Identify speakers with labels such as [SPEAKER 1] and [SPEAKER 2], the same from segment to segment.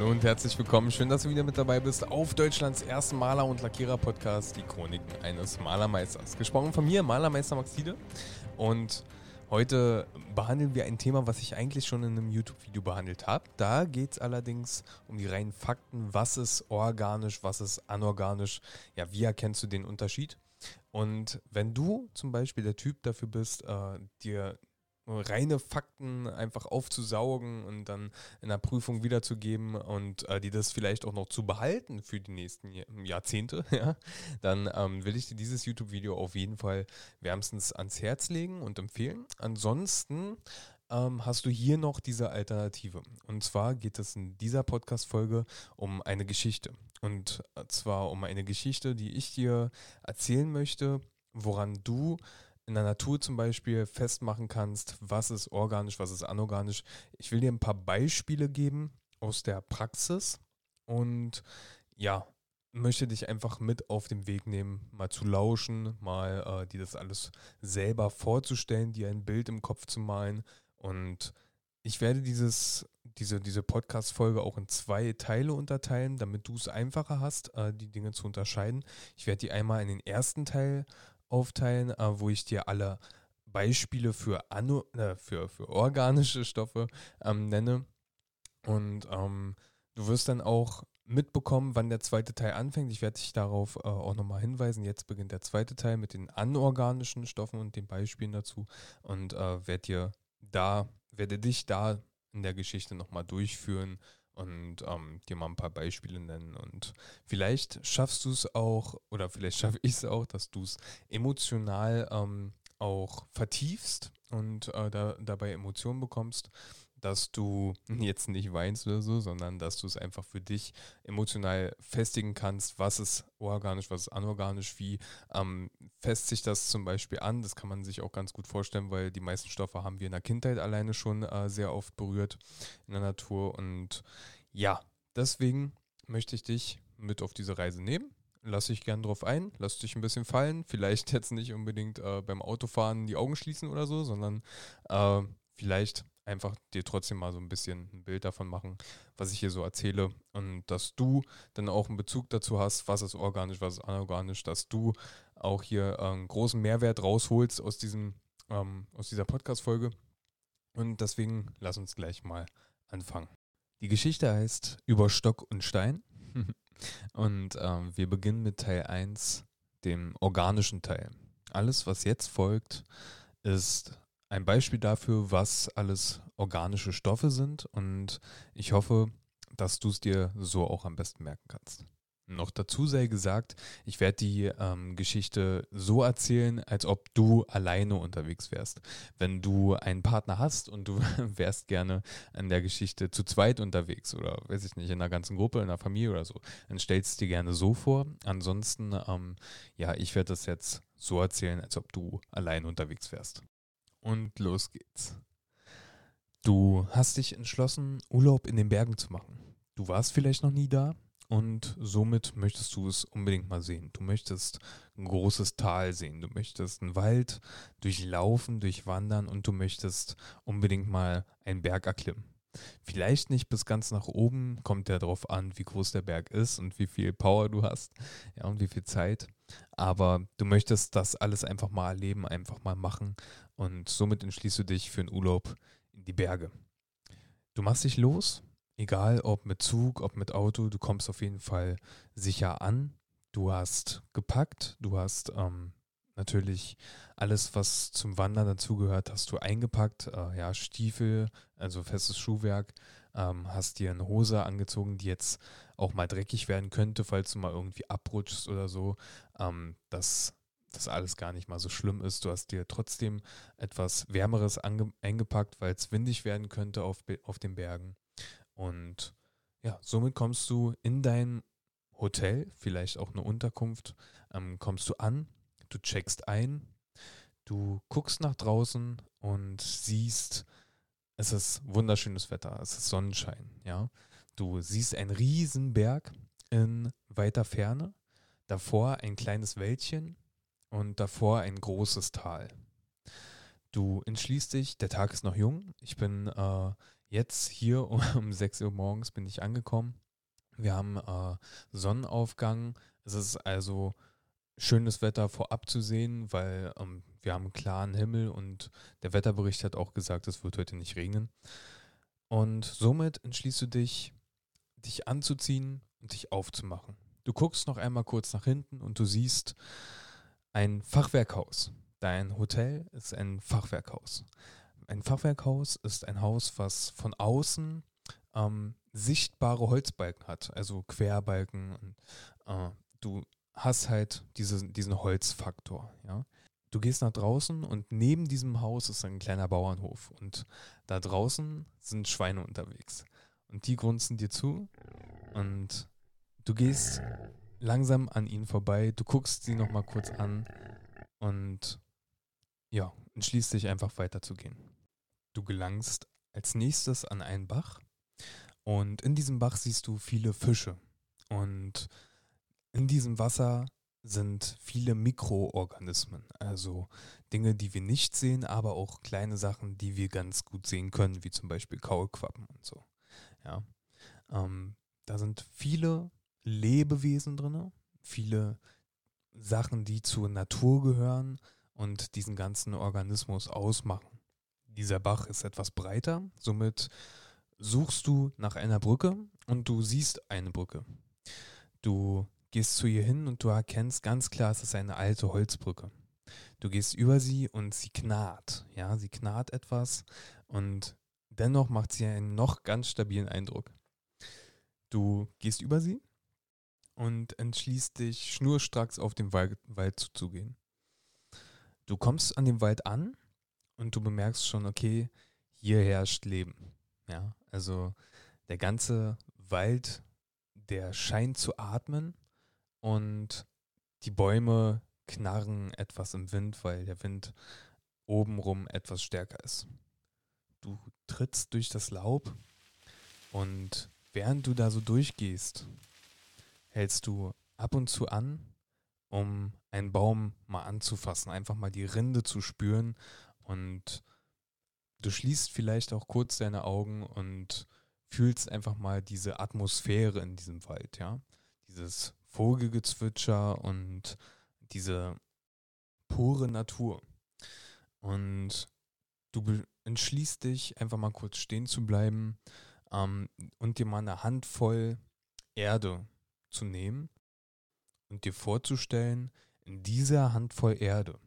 [SPEAKER 1] Hallo und herzlich willkommen. Schön, dass du wieder mit dabei bist auf Deutschlands ersten Maler- und Lackierer-Podcast, die Chroniken eines Malermeisters. Gesprochen von mir, Malermeister Maxide. Und heute behandeln wir ein Thema, was ich eigentlich schon in einem YouTube-Video behandelt habe. Da geht es allerdings um die reinen Fakten. Was ist organisch, was ist anorganisch? Ja, wie erkennst du den Unterschied? Und wenn du zum Beispiel der Typ dafür bist, äh, dir reine Fakten einfach aufzusaugen und dann in der Prüfung wiederzugeben und äh, die das vielleicht auch noch zu behalten für die nächsten Jahrzehnte, ja, dann ähm, will ich dir dieses YouTube-Video auf jeden Fall wärmstens ans Herz legen und empfehlen. Ansonsten ähm, hast du hier noch diese Alternative. Und zwar geht es in dieser Podcast-Folge um eine Geschichte. Und zwar um eine Geschichte, die ich dir erzählen möchte, woran du in der Natur zum Beispiel festmachen kannst, was ist organisch, was ist anorganisch. Ich will dir ein paar Beispiele geben aus der Praxis und ja, möchte dich einfach mit auf den Weg nehmen, mal zu lauschen, mal äh, dir das alles selber vorzustellen, dir ein Bild im Kopf zu malen. Und ich werde dieses, diese, diese Podcast-Folge auch in zwei Teile unterteilen, damit du es einfacher hast, äh, die Dinge zu unterscheiden. Ich werde die einmal in den ersten Teil aufteilen, äh, wo ich dir alle Beispiele für, Anno, äh, für, für organische Stoffe ähm, nenne. Und ähm, du wirst dann auch mitbekommen, wann der zweite Teil anfängt. Ich werde dich darauf äh, auch nochmal hinweisen. Jetzt beginnt der zweite Teil mit den anorganischen Stoffen und den Beispielen dazu und äh, werde dir da, werde dich da in der Geschichte nochmal durchführen und ähm, dir mal ein paar Beispiele nennen. Und vielleicht schaffst du es auch, oder vielleicht schaffe ich es auch, dass du es emotional ähm, auch vertiefst und äh, da, dabei Emotionen bekommst dass du jetzt nicht weinst oder so, sondern dass du es einfach für dich emotional festigen kannst, was ist organisch, was ist anorganisch, wie ähm, fest sich das zum Beispiel an. Das kann man sich auch ganz gut vorstellen, weil die meisten Stoffe haben wir in der Kindheit alleine schon äh, sehr oft berührt in der Natur. Und ja, deswegen möchte ich dich mit auf diese Reise nehmen. Lass dich gern drauf ein, lass dich ein bisschen fallen. Vielleicht jetzt nicht unbedingt äh, beim Autofahren die Augen schließen oder so, sondern äh, vielleicht einfach dir trotzdem mal so ein bisschen ein Bild davon machen, was ich hier so erzähle und dass du dann auch einen Bezug dazu hast, was ist organisch, was ist anorganisch, dass du auch hier einen großen Mehrwert rausholst aus diesem ähm, aus dieser Podcast-Folge. Und deswegen lass uns gleich mal anfangen. Die Geschichte heißt Über Stock und Stein. und ähm, wir beginnen mit Teil 1, dem organischen Teil. Alles, was jetzt folgt, ist ein Beispiel dafür, was alles organische Stoffe sind und ich hoffe, dass du es dir so auch am besten merken kannst. Noch dazu sei gesagt, ich werde die ähm, Geschichte so erzählen, als ob du alleine unterwegs wärst. Wenn du einen Partner hast und du wärst gerne an der Geschichte zu zweit unterwegs oder weiß ich nicht, in einer ganzen Gruppe, in einer Familie oder so, dann stellst du dir gerne so vor. Ansonsten, ähm, ja, ich werde das jetzt so erzählen, als ob du alleine unterwegs wärst und los geht's. Du hast dich entschlossen, Urlaub in den Bergen zu machen. Du warst vielleicht noch nie da und somit möchtest du es unbedingt mal sehen. Du möchtest ein großes Tal sehen, du möchtest einen Wald durchlaufen, durchwandern und du möchtest unbedingt mal einen Berg erklimmen. Vielleicht nicht bis ganz nach oben, kommt ja darauf an, wie groß der Berg ist und wie viel Power du hast ja, und wie viel Zeit. Aber du möchtest das alles einfach mal erleben, einfach mal machen und somit entschließt du dich für einen Urlaub in die Berge. Du machst dich los, egal ob mit Zug, ob mit Auto, du kommst auf jeden Fall sicher an. Du hast gepackt, du hast ähm, natürlich alles, was zum Wandern dazugehört, hast du eingepackt. Äh, ja, Stiefel, also festes Schuhwerk, ähm, hast dir eine Hose angezogen, die jetzt auch mal dreckig werden könnte, falls du mal irgendwie abrutschst oder so. Ähm, dass das alles gar nicht mal so schlimm ist. Du hast dir trotzdem etwas Wärmeres eingepackt, weil es windig werden könnte auf, auf den Bergen. Und ja, somit kommst du in dein Hotel, vielleicht auch eine Unterkunft, ähm, kommst du an, du checkst ein, du guckst nach draußen und siehst, es ist wunderschönes Wetter, es ist Sonnenschein, ja. Du siehst einen riesen Berg in weiter Ferne, davor ein kleines Wäldchen und davor ein großes Tal. Du entschließt dich, der Tag ist noch jung, ich bin äh, Jetzt hier um 6 Uhr morgens bin ich angekommen. Wir haben äh, Sonnenaufgang. Es ist also schönes Wetter vorab zu sehen, weil ähm, wir haben einen klaren Himmel und der Wetterbericht hat auch gesagt, es wird heute nicht regnen. Und somit entschließt du dich, dich anzuziehen und dich aufzumachen. Du guckst noch einmal kurz nach hinten und du siehst ein Fachwerkhaus. Dein Hotel ist ein Fachwerkhaus. Ein Fachwerkhaus ist ein Haus, was von außen ähm, sichtbare Holzbalken hat, also Querbalken. Und, äh, du hast halt diese, diesen Holzfaktor. Ja? Du gehst nach draußen und neben diesem Haus ist ein kleiner Bauernhof und da draußen sind Schweine unterwegs und die grunzen dir zu und du gehst langsam an ihnen vorbei, du guckst sie nochmal kurz an und ja, entschließt dich einfach weiterzugehen. Du gelangst als nächstes an einen Bach und in diesem Bach siehst du viele Fische und in diesem Wasser sind viele Mikroorganismen, also Dinge, die wir nicht sehen, aber auch kleine Sachen, die wir ganz gut sehen können, wie zum Beispiel Kaulquappen und so. Ja, ähm, da sind viele Lebewesen drin, viele Sachen, die zur Natur gehören und diesen ganzen Organismus ausmachen. Dieser Bach ist etwas breiter, somit suchst du nach einer Brücke und du siehst eine Brücke. Du gehst zu ihr hin und du erkennst ganz klar, es ist eine alte Holzbrücke. Du gehst über sie und sie knarrt. Ja, sie knarrt etwas und dennoch macht sie einen noch ganz stabilen Eindruck. Du gehst über sie und entschließt dich schnurstracks auf den Wald, zuzugehen. Du kommst an dem Wald an und du bemerkst schon, okay, hier herrscht Leben. Ja, also der ganze Wald, der scheint zu atmen und die Bäume knarren etwas im Wind, weil der Wind obenrum etwas stärker ist. Du trittst durch das Laub und während du da so durchgehst, hältst du ab und zu an, um einen Baum mal anzufassen, einfach mal die Rinde zu spüren und du schließt vielleicht auch kurz deine Augen und fühlst einfach mal diese Atmosphäre in diesem Wald, ja. Dieses Vogelgezwitscher und diese pure Natur. Und du entschließt dich, einfach mal kurz stehen zu bleiben ähm, und dir mal eine Handvoll Erde zu nehmen und dir vorzustellen, in dieser Handvoll Erde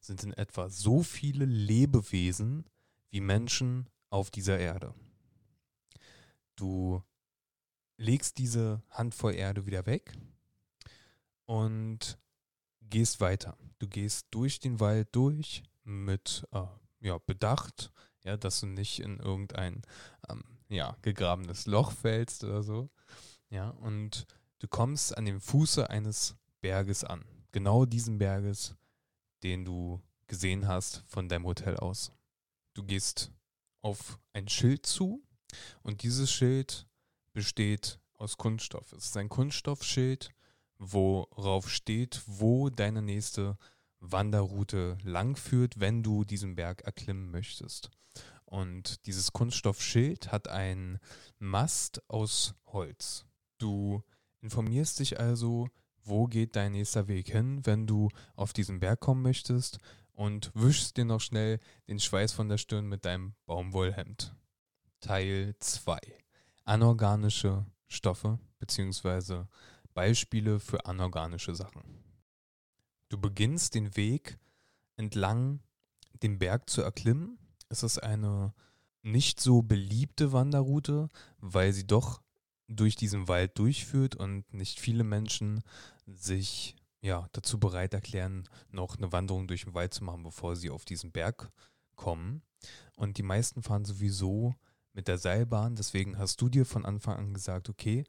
[SPEAKER 1] sind in etwa so viele Lebewesen wie Menschen auf dieser Erde. Du legst diese Handvoll Erde wieder weg und gehst weiter. Du gehst durch den Wald durch mit äh, ja, Bedacht, ja, dass du nicht in irgendein ähm, ja, gegrabenes Loch fällst oder so. Ja, und du kommst an dem Fuße eines Berges an. Genau diesen Berges, den du gesehen hast von deinem Hotel aus. Du gehst auf ein Schild zu und dieses Schild besteht aus Kunststoff. Es ist ein Kunststoffschild, worauf steht, wo deine nächste Wanderroute langführt, wenn du diesen Berg erklimmen möchtest. Und dieses Kunststoffschild hat einen Mast aus Holz. Du informierst dich also, wo geht dein nächster Weg hin, wenn du auf diesen Berg kommen möchtest und wischst dir noch schnell den Schweiß von der Stirn mit deinem Baumwollhemd. Teil 2. Anorganische Stoffe bzw. Beispiele für anorganische Sachen. Du beginnst den Weg entlang den Berg zu erklimmen. Es ist eine nicht so beliebte Wanderroute, weil sie doch durch diesen Wald durchführt und nicht viele Menschen sich ja, dazu bereit erklären, noch eine Wanderung durch den Wald zu machen, bevor sie auf diesen Berg kommen. Und die meisten fahren sowieso mit der Seilbahn. Deswegen hast du dir von Anfang an gesagt, okay,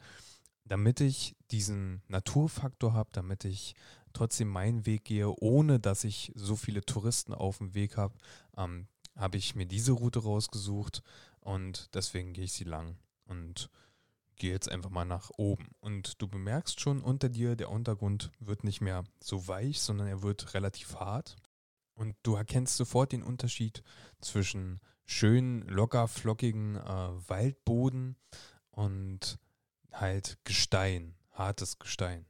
[SPEAKER 1] damit ich diesen Naturfaktor habe, damit ich trotzdem meinen Weg gehe, ohne dass ich so viele Touristen auf dem Weg habe, ähm, habe ich mir diese Route rausgesucht und deswegen gehe ich sie lang und gehe jetzt einfach mal nach oben. Und du bemerkst schon unter dir, der Untergrund wird nicht mehr so weich, sondern er wird relativ hart. Und du erkennst sofort den Unterschied zwischen schönen, locker flockigen äh, Waldboden und halt Gestein, hartes Gestein.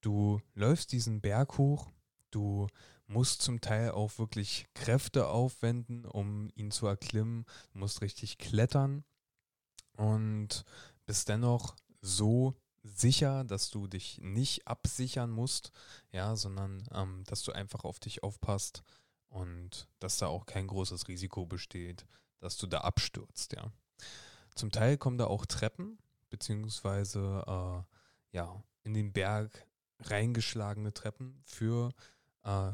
[SPEAKER 1] Du läufst diesen Berg hoch, du musst zum Teil auch wirklich Kräfte aufwenden, um ihn zu erklimmen, du musst richtig klettern und bist dennoch so sicher, dass du dich nicht absichern musst, ja, sondern ähm, dass du einfach auf dich aufpasst und dass da auch kein großes Risiko besteht, dass du da abstürzt, ja. Zum Teil kommen da auch Treppen, beziehungsweise äh, ja, in den Berg reingeschlagene Treppen für äh,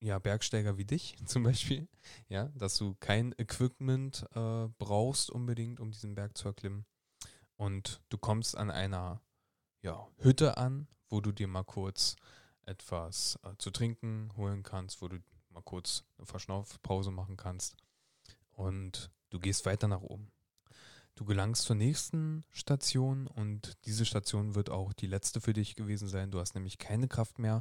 [SPEAKER 1] ja, Bergsteiger wie dich zum Beispiel, ja, dass du kein Equipment äh, brauchst unbedingt, um diesen Berg zu erklimmen. Und du kommst an einer ja, Hütte an, wo du dir mal kurz etwas äh, zu trinken holen kannst, wo du mal kurz eine Verschnaufpause machen kannst. Und du gehst weiter nach oben. Du gelangst zur nächsten Station und diese Station wird auch die letzte für dich gewesen sein. Du hast nämlich keine Kraft mehr.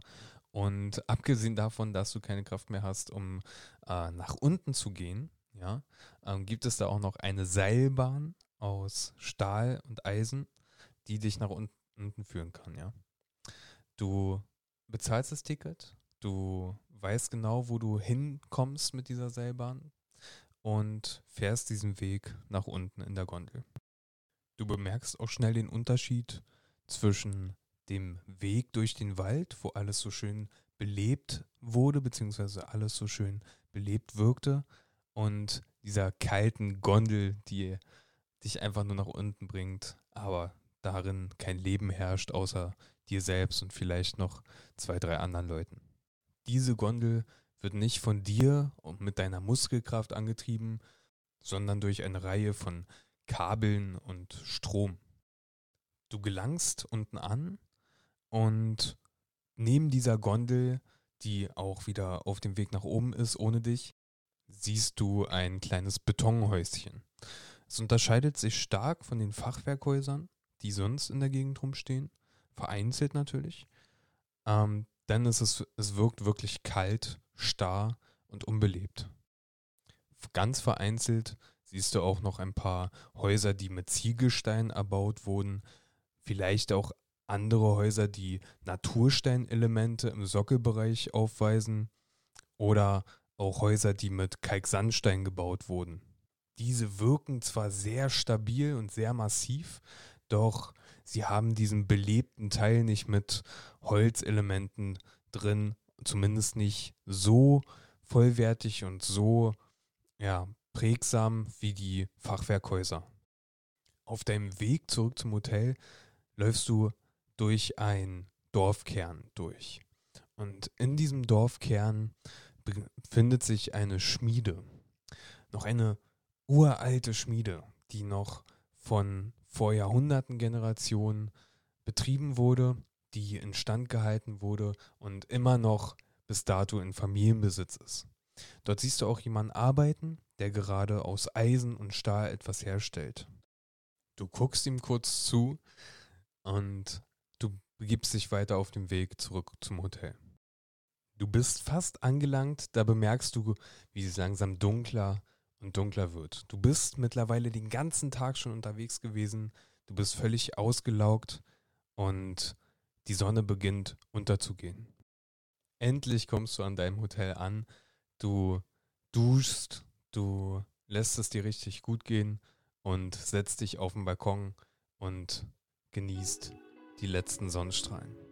[SPEAKER 1] Und abgesehen davon, dass du keine Kraft mehr hast, um äh, nach unten zu gehen, ja, ähm, gibt es da auch noch eine Seilbahn aus Stahl und Eisen, die dich nach unten führen kann, ja. Du bezahlst das Ticket, du weißt genau, wo du hinkommst mit dieser Seilbahn und fährst diesen Weg nach unten in der Gondel. Du bemerkst auch schnell den Unterschied zwischen dem Weg durch den Wald, wo alles so schön belebt wurde, beziehungsweise alles so schön belebt wirkte, und dieser kalten Gondel, die dich einfach nur nach unten bringt, aber darin kein Leben herrscht, außer dir selbst und vielleicht noch zwei, drei anderen Leuten. Diese Gondel wird nicht von dir und mit deiner Muskelkraft angetrieben, sondern durch eine Reihe von Kabeln und Strom. Du gelangst unten an und neben dieser Gondel, die auch wieder auf dem Weg nach oben ist, ohne dich, siehst du ein kleines Betonhäuschen. Es unterscheidet sich stark von den Fachwerkhäusern, die sonst in der Gegend rumstehen, vereinzelt natürlich. Ähm, denn es, ist, es wirkt wirklich kalt, starr und unbelebt. Ganz vereinzelt siehst du auch noch ein paar Häuser, die mit Ziegelstein erbaut wurden, vielleicht auch andere Häuser, die Natursteinelemente im Sockelbereich aufweisen oder auch Häuser, die mit Kalksandstein gebaut wurden. Diese wirken zwar sehr stabil und sehr massiv, doch sie haben diesen belebten Teil nicht mit Holzelementen drin, zumindest nicht so vollwertig und so ja, prägsam wie die Fachwerkhäuser. Auf deinem Weg zurück zum Hotel läufst du durch ein Dorfkern durch. Und in diesem Dorfkern befindet sich eine Schmiede. Noch eine uralte Schmiede, die noch von vor Jahrhunderten Generationen betrieben wurde, die instand gehalten wurde und immer noch bis dato in Familienbesitz ist. Dort siehst du auch jemanden arbeiten, der gerade aus Eisen und Stahl etwas herstellt. Du guckst ihm kurz zu und du begibst dich weiter auf dem Weg zurück zum Hotel. Du bist fast angelangt, da bemerkst du, wie es langsam dunkler und dunkler wird. Du bist mittlerweile den ganzen Tag schon unterwegs gewesen, du bist völlig ausgelaugt und die Sonne beginnt unterzugehen. Endlich kommst du an deinem Hotel an, du duschst, du lässt es dir richtig gut gehen und setzt dich auf den Balkon und genießt die letzten Sonnenstrahlen.